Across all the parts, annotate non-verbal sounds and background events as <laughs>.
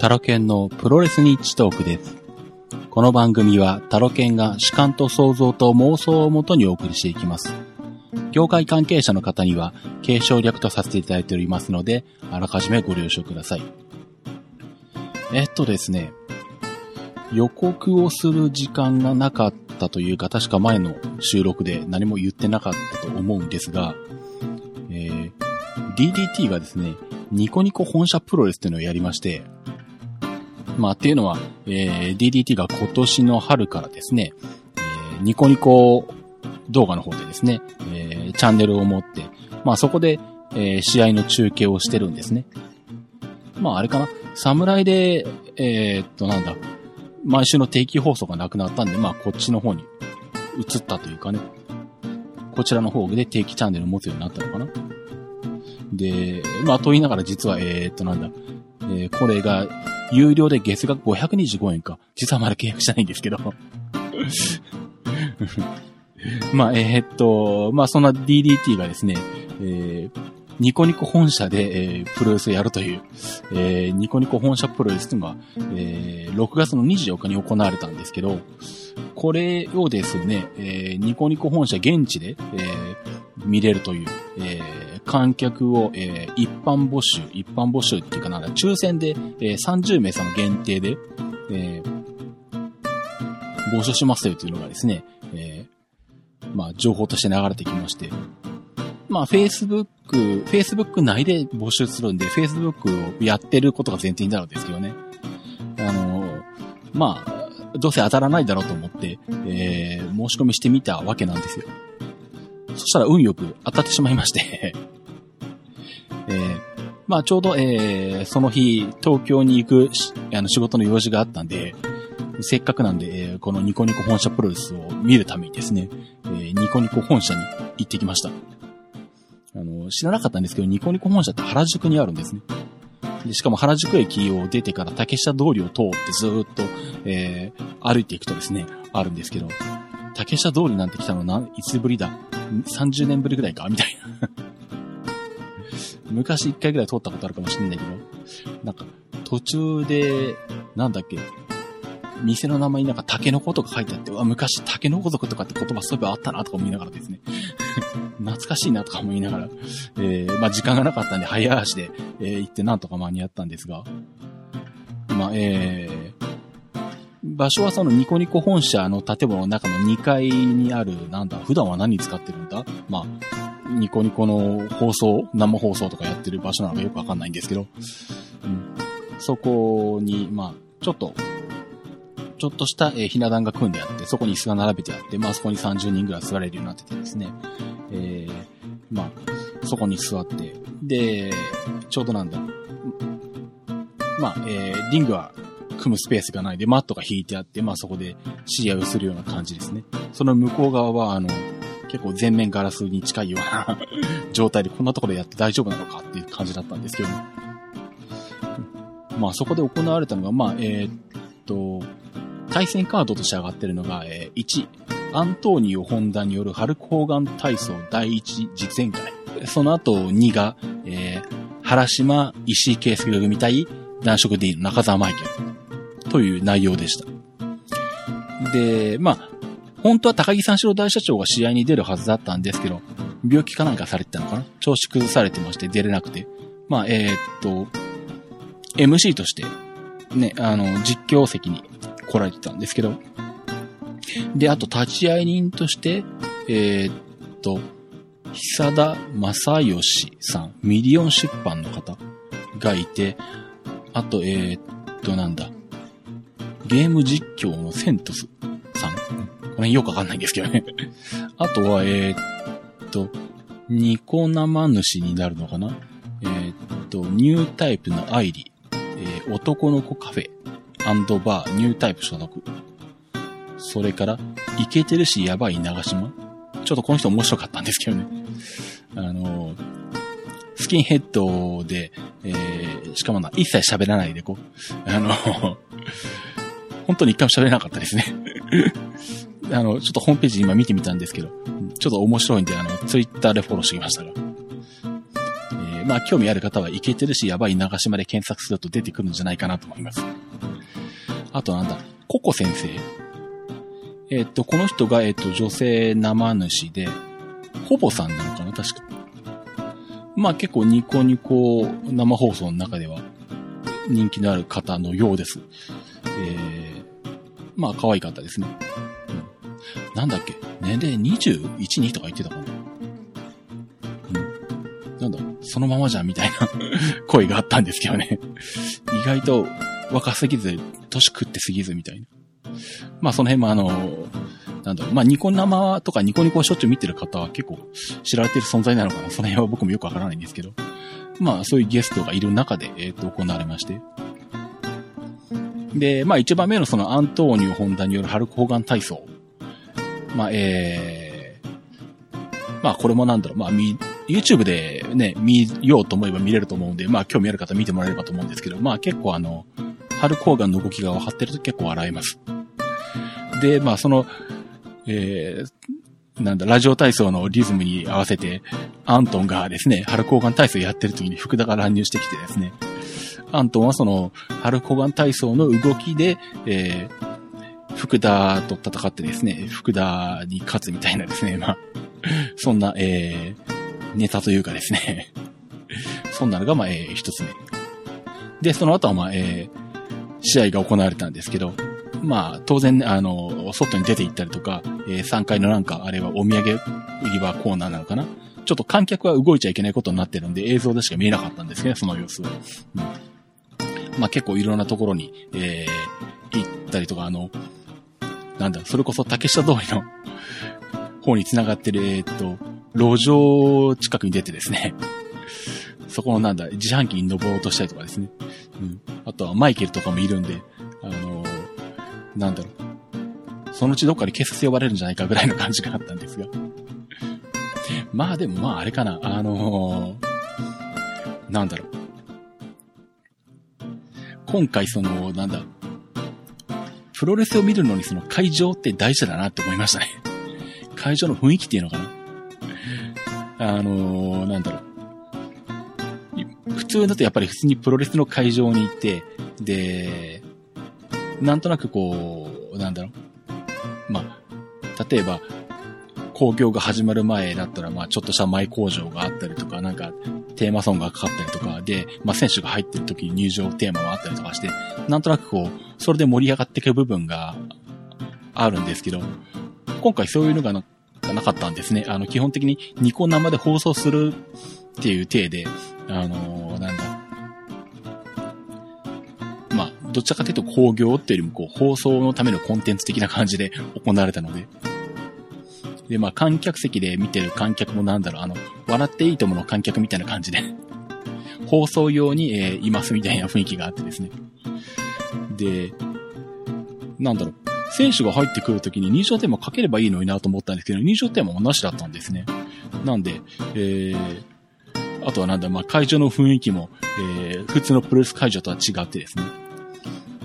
タロケンのプロレスニッチトークです。この番組はタロケンが主観と想像と妄想をもとにお送りしていきます。業界関係者の方には継承略とさせていただいておりますので、あらかじめご了承ください。えっとですね、予告をする時間がなかったというか、確か前の収録で何も言ってなかったと思うんですが、えー DDT がですね、ニコニコ本社プロレスっていうのをやりまして、まあ、っていうのは、えー DDT が今年の春からですね、えーニコニコ動画の方でですね、えーチャンネルを持って、まあ、そこで、えー試合の中継をしてるんですね。まあ、あれかな、侍で、えーっと、なんだ、毎週の定期放送がなくなったんで、まあ、こっちの方に移ったというかね、こちらの方で定期チャンネルを持つようになったのかな。で、まあ、と言いながら実は、えーっと、なんだ、えーこれが、有料で月額525円か。実はまだ契約してないんですけど。<laughs> まあ、えーっと、まあ、そんな DDT がですね、えーニコニコ本社で、えープロレスをやるという、えーニコニコ本社プロレスというのが、えー6月の24日に行われたんですけど、これをですね、えーニコニコ本社現地で、えー見れるという、えー観客を、えー一般募集、一般募集っていうかなんだ、抽選で、えー30名様限定で、えー募集しますよというのがですね、えーまあ、情報として流れてきまして、まあ、Facebook、Facebook 内で募集するんで、Facebook をやってることが前提になるんですけどね。あの、まあ、どうせ当たらないだろうと思って、えー申し込みしてみたわけなんですよ。そしたら運よく当たってしまいまして、<laughs> えーまあ、ちょうど、えーその日、東京に行くしあの仕事の用事があったんで、せっかくなんで、えーこのニコニコ本社プロレスを見るためにですね、えーニコニコ本社に行ってきました。あの、知らなかったんですけど、ニコニコ本社って原宿にあるんですね。でしかも原宿駅を出てから竹下通りを通ってずっと、えー歩いていくとですね、あるんですけど、竹下通りなんて来たのなんいつぶりだ ?30 年ぶりぐらいかみたいな。<laughs> 昔一回ぐらい通ったことあるかもしれないけど、なんか途中で、なんだっけ、店の名前になんかタケノコとか書いてあって、うわ、昔タケノコ族とかって言葉そういえばあったなとか思いながらですね。懐かしいなとか思いながら、えー、まあ時間がなかったんで早足で、えー行ってなんとか間に合ったんですが、ま、えー、場所はそのニコニコ本社の建物の中の2階にある、なんだ、普段は何使ってるんだ？まあ、ニコニコの放送、生放送とかやってる場所なのかよくわかんないんですけど、うん、そこに、まあ、ちょっと、ちょっとした、えひな壇が組んであって、そこに椅子が並べてあって、まあそこに30人ぐらい座れるようになっててですね。えー、まあ、そこに座って、で、ちょうどなんだ。まあ、えー、リングは組むスペースがないで、マットが引いてあって、まあそこで知り合をするような感じですね。その向こう側は、あの、結構全面ガラスに近いような <laughs> 状態で、こんなところでやって大丈夫なのかっていう感じだったんですけど、まあそこで行われたのが、まあ、えーっと、対戦カードとして上がってるのが、えー1、アントーニオ・ホンダによるハルク・ホーガン体操第一実演会。その後2が、えー原島、石井圭介組対男色 D の中澤マイケル。という内容でした。で、まあ、本当は高木三四郎大社長が試合に出るはずだったんですけど、病気かなんかされてたのかな？調子崩されてまして出れなくて。まあ、えーっと、MC として、ね、あの、実況席に来られてたんですけど、で、あと立ち会い人として、えーっと、久田正義さん、ミリオン出版の方がいて、あと、えーっと、なんだ、ゲーム実況のセントスさん。これよくわかんないんですけどね。<laughs> あとは、えーっと、ニコ生主になるのかなえーっと、ニュータイプのアイリ、えー男の子カフェバー、ニュータイプ所属。それから、イケてるしやばい長島。ちょっとこの人面白かったんですけどね。あの、スキンヘッドで、えー、しかもな、一切喋らないで、こう、あの、本当に一回も喋れなかったですね。あの、ちょっとホームページ今見てみたんですけど、ちょっと面白いんで、あの、ツイッターでフォローしてきましたが。えーまあ、興味ある方はいけてるし、やばい長島で検索すると出てくるんじゃないかなと思います。あとなんだ、ココ先生。えっと、この人が、えっと、女性生主で、ほぼさんなのかな？確か。まあ結構ニコニコ生放送の中では人気のある方のようです。えー、まあ可愛い方ですね。うん、なんだっけ？年齢21、2とか言ってたかな？うん。なんだ？そのままじゃんみたいな <laughs> 声があったんですけどね。意外と若すぎず、年食ってすぎずみたいな。まあその辺もあの、なんだろう、まあニコ生とかニコニコしょっちゅう見てる方は結構知られてる存在なのかな。その辺は僕もよくわからないんですけど。まあそういうゲストがいる中で、えっ、ー、と、行われまして。で、まあ一番目のそのアントーニオ・ホンダによるハルク・ホーガン体操。まあ、えー、まあこれもなんだろう、まあ YouTube でね、見ようと思えば見れると思うんで、まあ興味ある方見てもらえればと思うんですけど、まあ結構あの、ハルク・ホーガンの動きが分かってると結構笑えます。で、まあその、えー、なんだ、ラジオ体操のリズムに合わせて、アントンがですね、春交換体操やってる時に福田が乱入してきてですね、アントンはその、春交換体操の動きで、えー、福田と戦ってですね、福田に勝つみたいなですね、まあ、そんな、えー、ネタというかですね、そんなのが、まあ、えー、一つ目。で、その後は、まあ、えー、試合が行われたんですけど、まあ、当然、あの、外に出て行ったりとか、えー、3階のなんか、あれはお土産売り場コーナーなのかなちょっと観客は動いちゃいけないことになってるんで、映像でしか見えなかったんですね、その様子は。うん、まあ結構いろんなところに、えー、行ったりとか、あの、なんだ、それこそ竹下通りの方に繋がってる、えー、っと、路上近くに出てですね、そこのなんだ、自販機に登ろうとしたりとかですね。うん。あとはマイケルとかもいるんで、あのなんだろう。そのうちどっかで警察呼ばれるんじゃないかぐらいの感じがあったんですが。<laughs> まあでもまああれかな、あのー、なんだろう。今回その、なんだ、プロレスを見るのにその会場って大事だなって思いましたね。会場の雰囲気っていうのかな。あのー、なんだろう。普通だとやっぱり普通にプロレスの会場に行って、で、なんとなくこう、なんだろう。まあ、例えば、工業が始まる前だったら、まあ、ちょっとした前工場があったりとか、なんか、テーマソングがかかったりとかで、まあ、選手が入ってる時に入場テーマがあったりとかして、なんとなくこう、それで盛り上がっていく部分があるんですけど、今回そういうのがななかったんですね。あの、基本的にニコ生で放送するっていう体で、あのー、なんだ、まどちらかというと工業っていうよりもこう放送のためのコンテンツ的な感じで <laughs> 行われたので。で、まあ観客席で見てる観客もなんだろう、あの、笑っていいともの観客みたいな感じで、<laughs> 放送用に、えー、いますみたいな雰囲気があってですね。で、なんだろう、選手が入ってくるときに入場テーマかければいいのになと思ったんですけど、入場テーマもなしだったんですね。なんで、えー、あとはなんだ、まあ、会場の雰囲気も、えー、普通のプロレス会場とは違ってですね。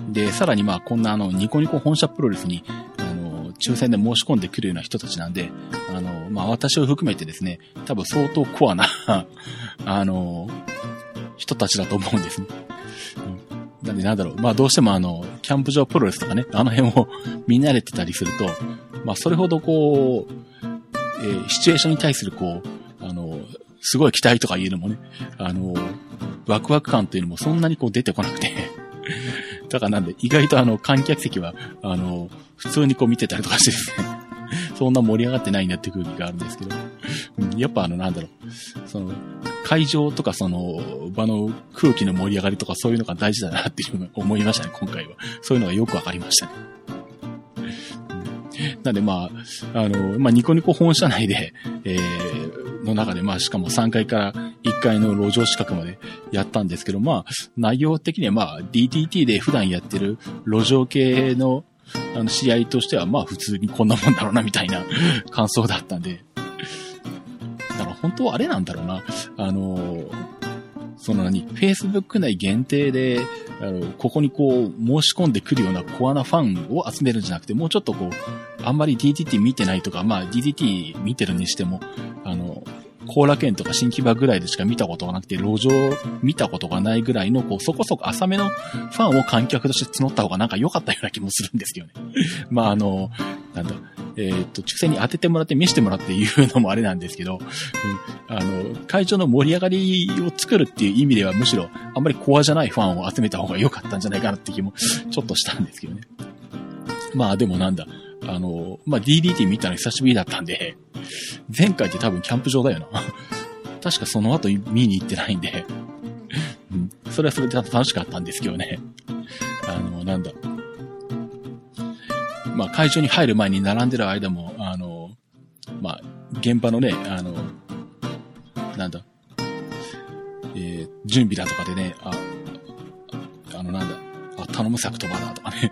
で、さらにまあこんなあの、ニコニコ本社プロレスに、あの、抽選で申し込んでくるような人たちなんで、あの、まあ私を含めてですね、多分相当コアな <laughs> あの、人たちだと思うんですね。うん、なんでなんだろう、まあどうしてもあの、キャンプ場プロレスとかね、あの辺を <laughs> 見慣れてたりすると、まあそれほどこう、えー、シチュエーションに対するこう、すごい期待とかいうのもね、あの、ワクワク感というのもそんなにこう出てこなくて。<laughs> だからなんで、意外とあの、観客席は、あの、普通にこう見てたりとかしてですね、<laughs> そんな盛り上がってないなって空気があるんですけど、うん、やっぱあの、なんだろう、その、会場とかその、場の空気の盛り上がりとかそういうのが大事だなっていうの思いましたね、今回は。そういうのがよくわかりましたね。なんでまあ、あの、まあ、ニコニコ本社内で、えー、の中で、まあ、しかも3階から1階の路上近くまでやったんですけど、まあ、内容的にはまあ、DTT で普段やってる路上系の、あの、試合としては、まあ、普通にこんなもんだろうな、みたいな <laughs> 感想だったんで。だから本当はあれなんだろうな。あの、その何、Facebook 内限定で、あの、ここにこう、申し込んでくるようなコアなファンを集めるんじゃなくて、もうちょっとこう、あんまり DTT 見てないとか、まあ DTT 見てるにしても、あの、後楽園とか新木場ぐらいでしか見たことがなくて、路上見たことがないぐらいの、こう、そこそこ浅めのファンを観客として募った方がなんか良かったような気もするんですけどね。<laughs> まあ、あの、なんだ、えー、っと、抽選に当ててもらって見せてもらって言うのもあれなんですけど、うん、あの、会場の盛り上がりを作るっていう意味ではむしろあんまりコアじゃないファンを集めた方が良かったんじゃないかなって気もちょっとしたんですけどね。まあでもなんだ、あの、まあ DDT 見たの久しぶりだったんで、前回って多分キャンプ場だよな。<laughs> 確かその後見に行ってないんで、うん、それはそれで楽しかったんですけどね。あの、なんだ、まあ、会場に入る前に並んでる間も、あの、まあ、現場のね、あの、なんだ、えー、準備だとかでね、あ、あの、なんだ、あ、頼む作とばだとかね。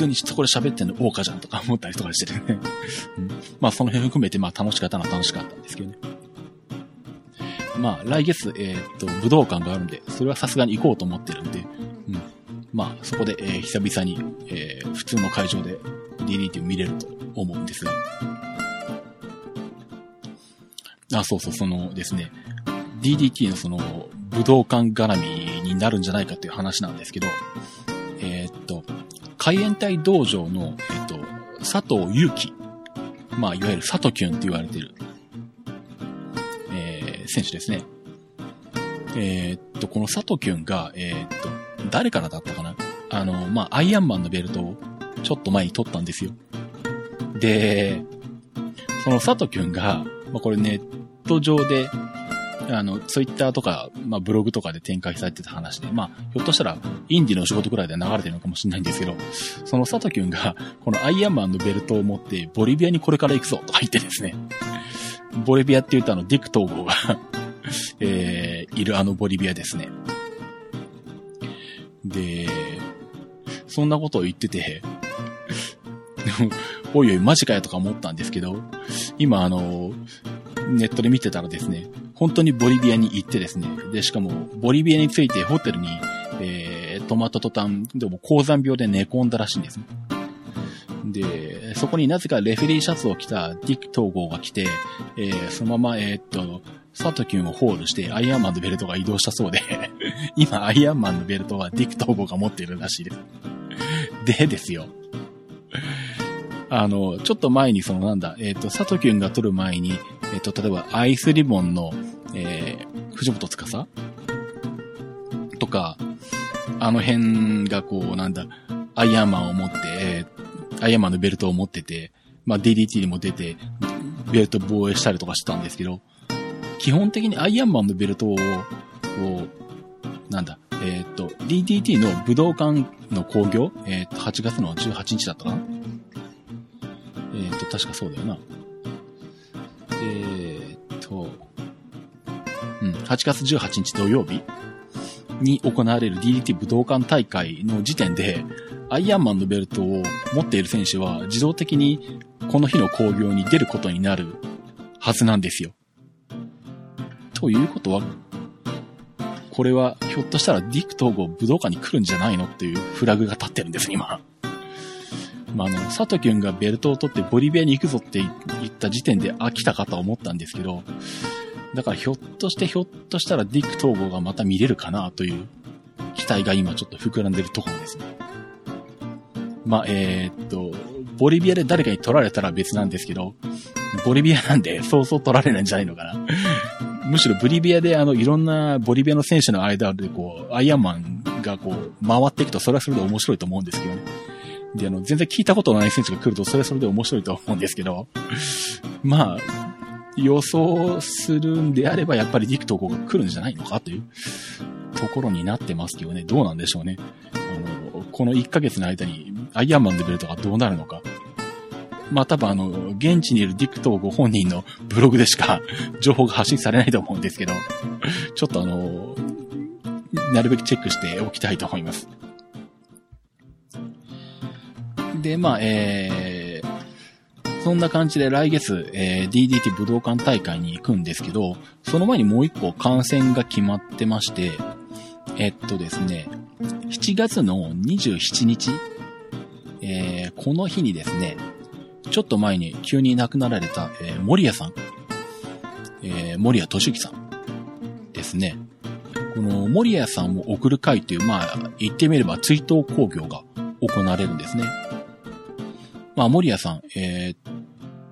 普通にそこで喋ってんの大花じゃんとか思ったりとかしてね。うん、まあ、その辺含めて、まあ、楽しかったのは楽しかったんですけどね。まあ、来月、えー、っと、武道館があるんで、それはさすがに行こうと思ってるんで、うん。まあ、そこで、えー、久々に、えー、普通の会場で DDT を見れると思うんですが。あ、そうそう、そのですね、DDT のその、武道館絡みになるんじゃないかっていう話なんですけど、海援隊道場の、え、っと、佐藤祐樹。まあ、いわゆる佐藤キュンって言われてる、えー、選手ですね。えー、っと、この佐藤キュンが、えー、っと、誰からだったかな？あの、まあ、アイアンマンのベルトをちょっと前に取ったんですよ。で、その佐藤くんが、まあ、これネット上で、あの、ツイッターとか、まあ、ブログとかで展開されてた話で、まあ、ひょっとしたら、インディのお仕事くらいで流れてるのかもしれないんですけど、その佐藤くんが、このアイアンマンのベルトを持って、ボリビアにこれから行くぞ、とか言ってですね、ボリビアって言うとあの、ディック統合が <laughs> えー、いるあのボリビアですね。で、そんなことを言ってて、でも、おいおい、マジかよとか思ったんですけど、今あの、ネットで見てたらですね、本当にボリビアに行ってですね、で、しかも、ボリビアについてホテルに、えー、泊まった途端、でも高山病で寝込んだらしいんですね。で、そこになぜかレフェリーシャツを着たディック統合が来て、えー、そのまま、えー、っと、サトキュンをホールしてアイアンマンのベルトが移動したそうで <laughs> 今アイアンマンのベルトはディック統合が持っているらしいですでですよ。あの、ちょっと前にそのなんだ、えっ、と、サトキュンが撮る前に、えっ、ー、と、例えばアイスリボンの、えー、藤本司？とか、あの辺がこう、なんだ、アイアンマンを持って、えー、アイアンマンのベルトを持ってて、まあ DDT にも出て、ベルト防衛したりとかしてたんですけど、基本的にアイアンマンのベルトを、こう、なんだ、えっ、と、DDT の武道館の興行、えっ、と、8月の18日だったかな？えっ、と、確かそうだよな。8月18日土曜日に行われる DDT 武道館大会の時点で、アイアンマンのベルトを持っている選手は自動的にこの日の興行に出ることになるはずなんですよ。ということは、これはひょっとしたらディック統合武道館に来るんじゃないのっていうフラグが立ってるんです、今。まあ、あの、佐藤君がベルトを取ってボリビアに行くぞって言った時点で飽きたかと思ったんですけど、だからひょっとしてひょっとしたらディック統合がまた見れるかなという期待が今ちょっと膨らんでるところですね。まあ、えー、っと、ボリビアで誰かに取られたら別なんですけど、ボリビアなんでそうそう取られないんじゃないのかな。むしろブリビアであの、いろんなボリビアの選手の間でこう、アイアンマンがこう、回っていくと、それはそれで面白いと思うんですけどね。で、あの、全然聞いたことのない選手が来ると、それはそれで面白いと思うんですけど、まあ、予想するんであれば、やっぱりディクトーが来るんじゃないのかというところになってますけどね。どうなんでしょうね。あの、この1ヶ月の間に、アイアンマンのベルトがどうなるのか。まあ多分あの、現地にいるディクトーご本人のブログでしか情報が発信されないと思うんですけど、ちょっとあの、なるべくチェックしておきたいと思います。で、まあ、えー、そんな感じで来月、えー、DDT 武道館大会に行くんですけど、その前にもう一個観戦が決まってまして、えっとですね、7月の27日、えー、この日にですね、ちょっと前に急に亡くなられた、えー、森谷さん。えー、森谷俊之さんですね。この森谷さんを送る会という、まあ、言ってみれば追悼工業が行われるんですね。まあ、森谷さん、えー、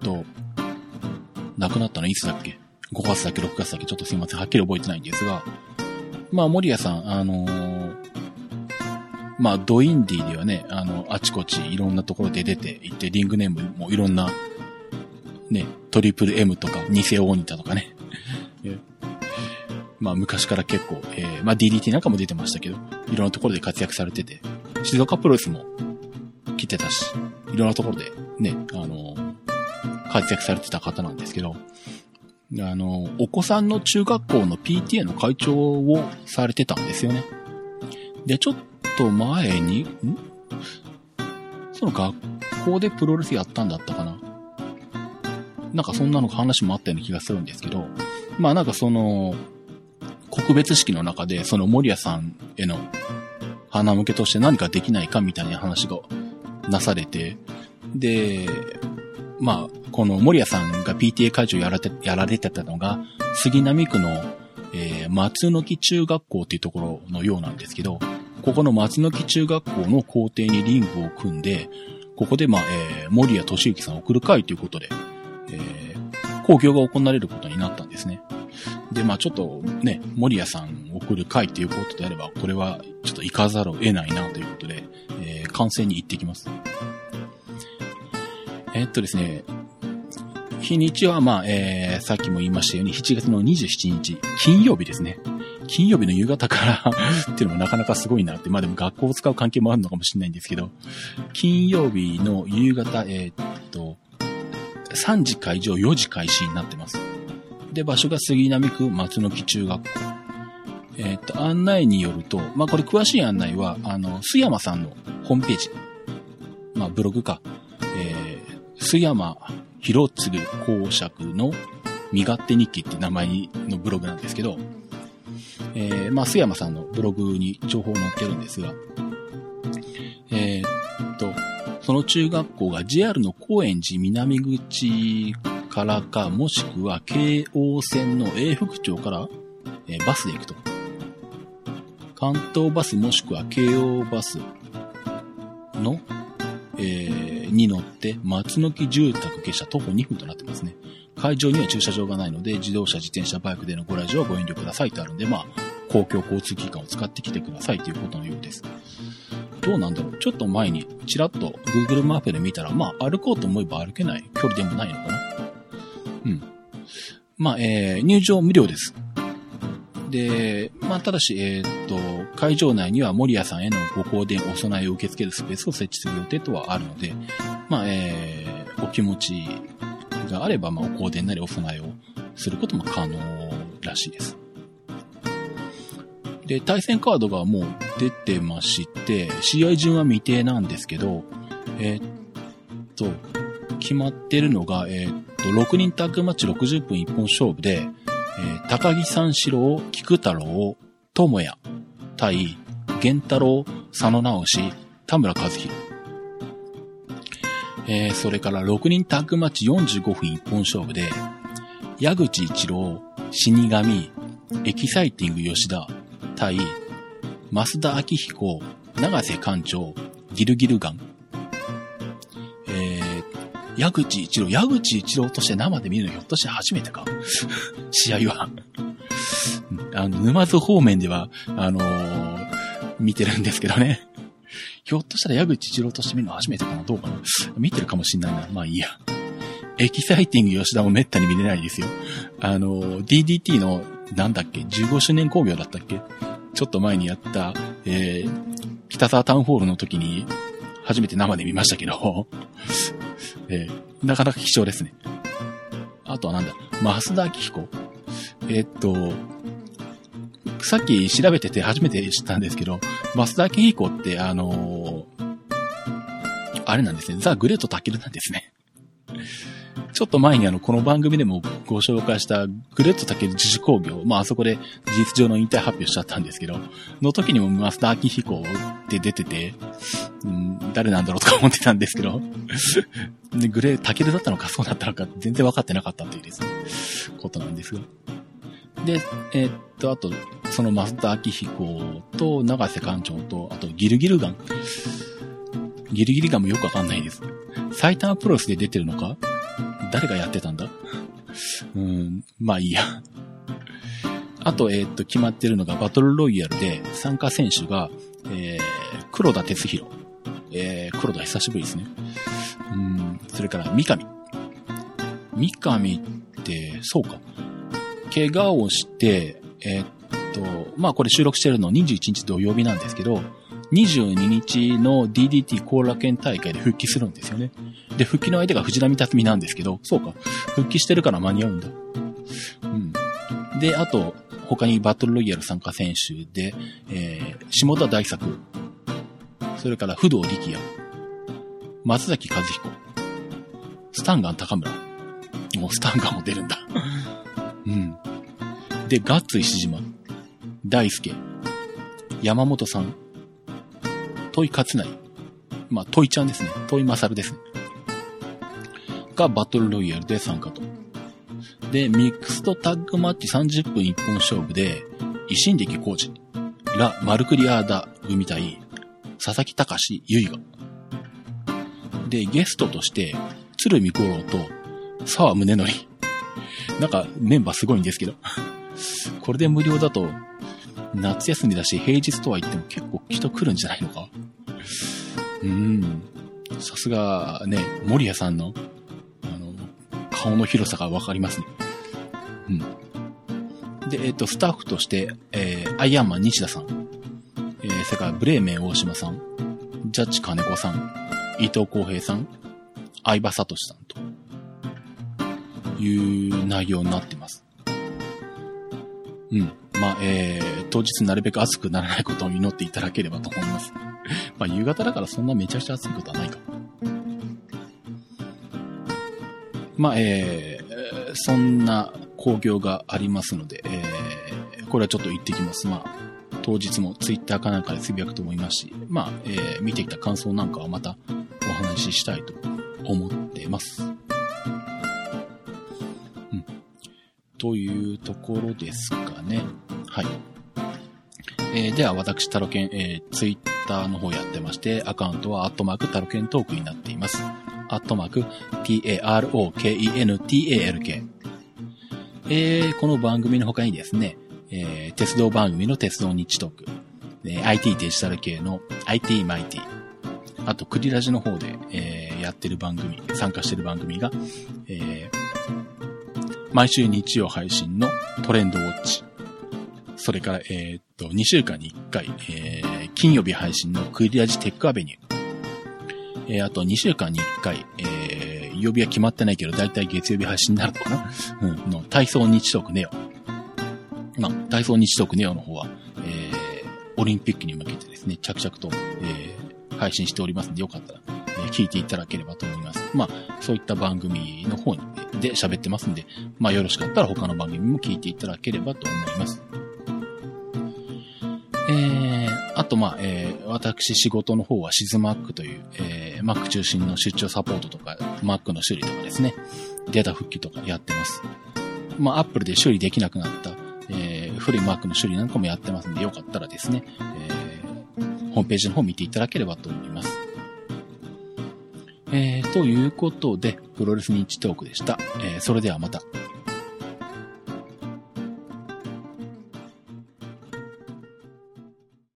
と、亡くなったの？いつだっけ ?5 月だっけ ?6 月だっけ？ちょっとすいません。はっきり覚えてないんですが、まあ、森谷さん、あのー、まあ、ドインディではね、あの、あちこちいろんなところで出ていて、リングネームもいろんな、ね、トリプル M とか、偽オニタとかね。まあ、昔から結構、えー、まあ、DDT なんかも出てましたけど、いろんなところで活躍されてて、静岡プロレスも来てたし、いろんなところでね、あのー、活躍されてた方なんですけど、あの、お子さんの中学校の PTA の会長をされてたんですよね。で、ちょっと前に、ん？その学校でプロレスやったんだったかななんかそんなの話もあったような気がするんですけど、まあなんかその、告別式の中で、その森谷さんへの花向けとして何かできないかみたいな話がなされて、で、まあ、この森谷さんが PTA 会長やられて、やられてたのが、杉並区の、えー、松の木中学校っていうところのようなんですけど、ここの松の木中学校の校庭にリングを組んで、ここで、まあ、えー、森谷俊之さんを送る会ということで、えー、工業が行われることになったんですね。で、まあちょっとね、森谷さんを送る会っていうことであれば、これはちょっと行かざるを得ないなということで、えー、観戦に行ってきます。え、っとですね、日にちは、まあ、えー、さっきも言いましたように、7月の27日、金曜日ですね。金曜日の夕方から <laughs> っていうのもなかなかすごいなって、まあでも学校を使う関係もあるのかもしれないんですけど、金曜日の夕方、えー、っと、3時会場、4時開始になってます。で、場所が杉並区松の木中学校。えっ、と、案内によると、まあ、これ詳しい案内は、あの、須山さんのホームページ。まあ、ブログか。えー、須山博次公爵の身勝手日記って名前のブログなんですけど、えー、まあ、須山さんのブログに情報載ってるんですが、えー、っと、その中学校が JR の高円寺南口からか、もしくは京王線の永福町から、えー、バスで行くと。関東バスもしくは京王バスの、えー、に乗って松の木住宅下車徒歩2分となってますね。会場には駐車場がないので、自動車、自転車、バイクでのご来場はご遠慮くださいとあるんで、まあ、公共交通機関を使ってきてくださいということのようです。どうなんだろうちょっと前にちらっと Google マップで見たら、まあ歩こうと思えば歩けない距離でもないのかなうん。まあ、えー、入場無料です。で、まあ、ただし、えー、っと、会場内には森谷さんへのご香典、お供えを受け付けるスペースを設置する予定とはあるので、まあ、えー、お気持ちがあれば、まあ、お香典なりお供えをすることも可能らしいです。で、対戦カードがもう出てまして、試合順は未定なんですけど、えー、っと、決まってるのが、えー、っと、6人タッグマッチ60分一本勝負で、え、高木三四郎、菊太郎、智也、対、源太郎、佐野直し、田村和弘。えー、それから6人タッグマッチ45分一本勝負で、矢口一郎、死神、エキサイティング吉田、対、増田明彦、長瀬館長、ギルギルガン。矢口一郎、矢口一郎として生で見るのひょっとして初めてか <laughs> 試合はあの、沼津方面では、あのー、見てるんですけどね。ひょっとしたら矢口一郎として見るの初めてかなどうかな見てるかもしんないな。まあいいや。エキサイティング吉田もめったに見れないですよ。あの、DDT の、なんだっけ、15周年工業だったっけ？ちょっと前にやった、えー、北沢タウンホールの時に、初めて生で見ましたけど、えー、なかなか貴重ですね。あとはなんだ、増田明彦。えー、っと、さっき調べてて初めて知ったんですけど、増田明彦ってあのー、あれなんですね、ザ・グレート・タケルなんですね。ちょっと前にあの、この番組でもご紹介したグレットタケル自主工業、まああそこで事実上の引退発表しちゃったんですけど、の時にもマスター・アキヒコって出てて、うん、誰なんだろうとか思ってたんですけど、で、グレー、タケルだったのかそうだったのか全然分かってなかったっていうですね、ことなんですが。で、えー、っと、あと、そのマスター・アキヒコと長瀬館長と、あとギルギルガン。ギルギルガンもよくわかんないです。埼玉プロレスで出てるのか誰がやってたんだ？うん、まあいいや。あと、えー、っと、決まってるのがバトルロイヤルで参加選手が、えー、黒田哲弘。えー、黒田久しぶりですね。うん、それから三上。三上って、そうか。怪我をして、えー、っと、まあこれ収録してるの21日土曜日なんですけど、22日の DDT 後楽園大会で復帰するんですよね。で、復帰の相手が藤波辰巳なんですけど、そうか。復帰してるから間に合うんだ。うん。で、あと、他にバトルロイヤル参加選手で、えー、下田大作、それから不動力也、松崎和彦、スタンガン高村。もうスタンガンも出るんだ。<laughs> うん。で、ガッツ石島、大輔、山本さん、トイ勝成。まあ、トイちゃんですね。トイマサルですね。がバトルロイヤルで参加と。で、ミックスとタッグマッチ30分一本勝負で、維新力工事、ラ・マルクリアーダ組対、佐々木隆ゆいが。で、ゲストとして、鶴見五郎と沢宗則。なんかメンバーすごいんですけど。これで無料だと、夏休みだし平日とは言っても結構人来るんじゃないのかうん。さすがね、森谷さんの、あの、顔の広さがわかりますね。うん。で、えっ、と、スタッフとして、えー、アイアンマン西田さん、えー、それからブレーメン大島さん、ジャッジ金子さん、伊藤浩平さん、相葉聡さんという内容になってます。うん。まあ、えー、当日なるべく暑くならないことを祈っていただければと思います。<laughs> まあ、夕方だからそんなめちゃくちゃ暑いことはないか。まあ、えー、そんな工業がありますので、えー、これはちょっと言ってきます。まあ、当日もツイッターかなんかでつぶやくと思いますし、まあ、えー、見てきた感想なんかはまたお話ししたいと思ってます。うん。というところですかね。はい。えー、では、私、タロケン、えー、ツイッターの方やってまして、アカウントは、アットマーク、タロケントークになっています。アットマーク、t-a-r-o-k-e-n-t-a-l-k。えー、この番組の他にですね、えー、鉄道番組の鉄道日トーク、えー、IT デジタル系の IT マイティ、あと、クリラジの方で、えー、やってる番組、参加してる番組が、えー、毎週日曜配信のトレンドウォッチ、それから、えー、っと、2週間に1回、えー、金曜日配信のクリアジテックアベニュー。えー、あと2週間に1回、えー、曜日は決まってないけど、だいたい月曜日配信になるのかな？うん、の、体操日特ネオ。まあ、体操日特ネオの方は、えー、オリンピックに向けてですね、着々と、えー、配信しておりますんで、よかったら、えー、聞いていただければと思います。まあ、そういった番組の方に、で喋ってますんで、まあ、よろしかったら他の番組も聞いていただければと思います。えー、あと、まあ、えー、私仕事の方はシズマックという、えー、Mac 中心の出張サポートとか、Mac の修理とかですね、データ復帰とかやってます。まあ、Apple で修理できなくなった、えー、古い Mac の修理なんかもやってますんで、よかったらですね、えー、ホームページの方見ていただければと思います。えー、ということで、プロレスニッチトークでした。えー、それではまた。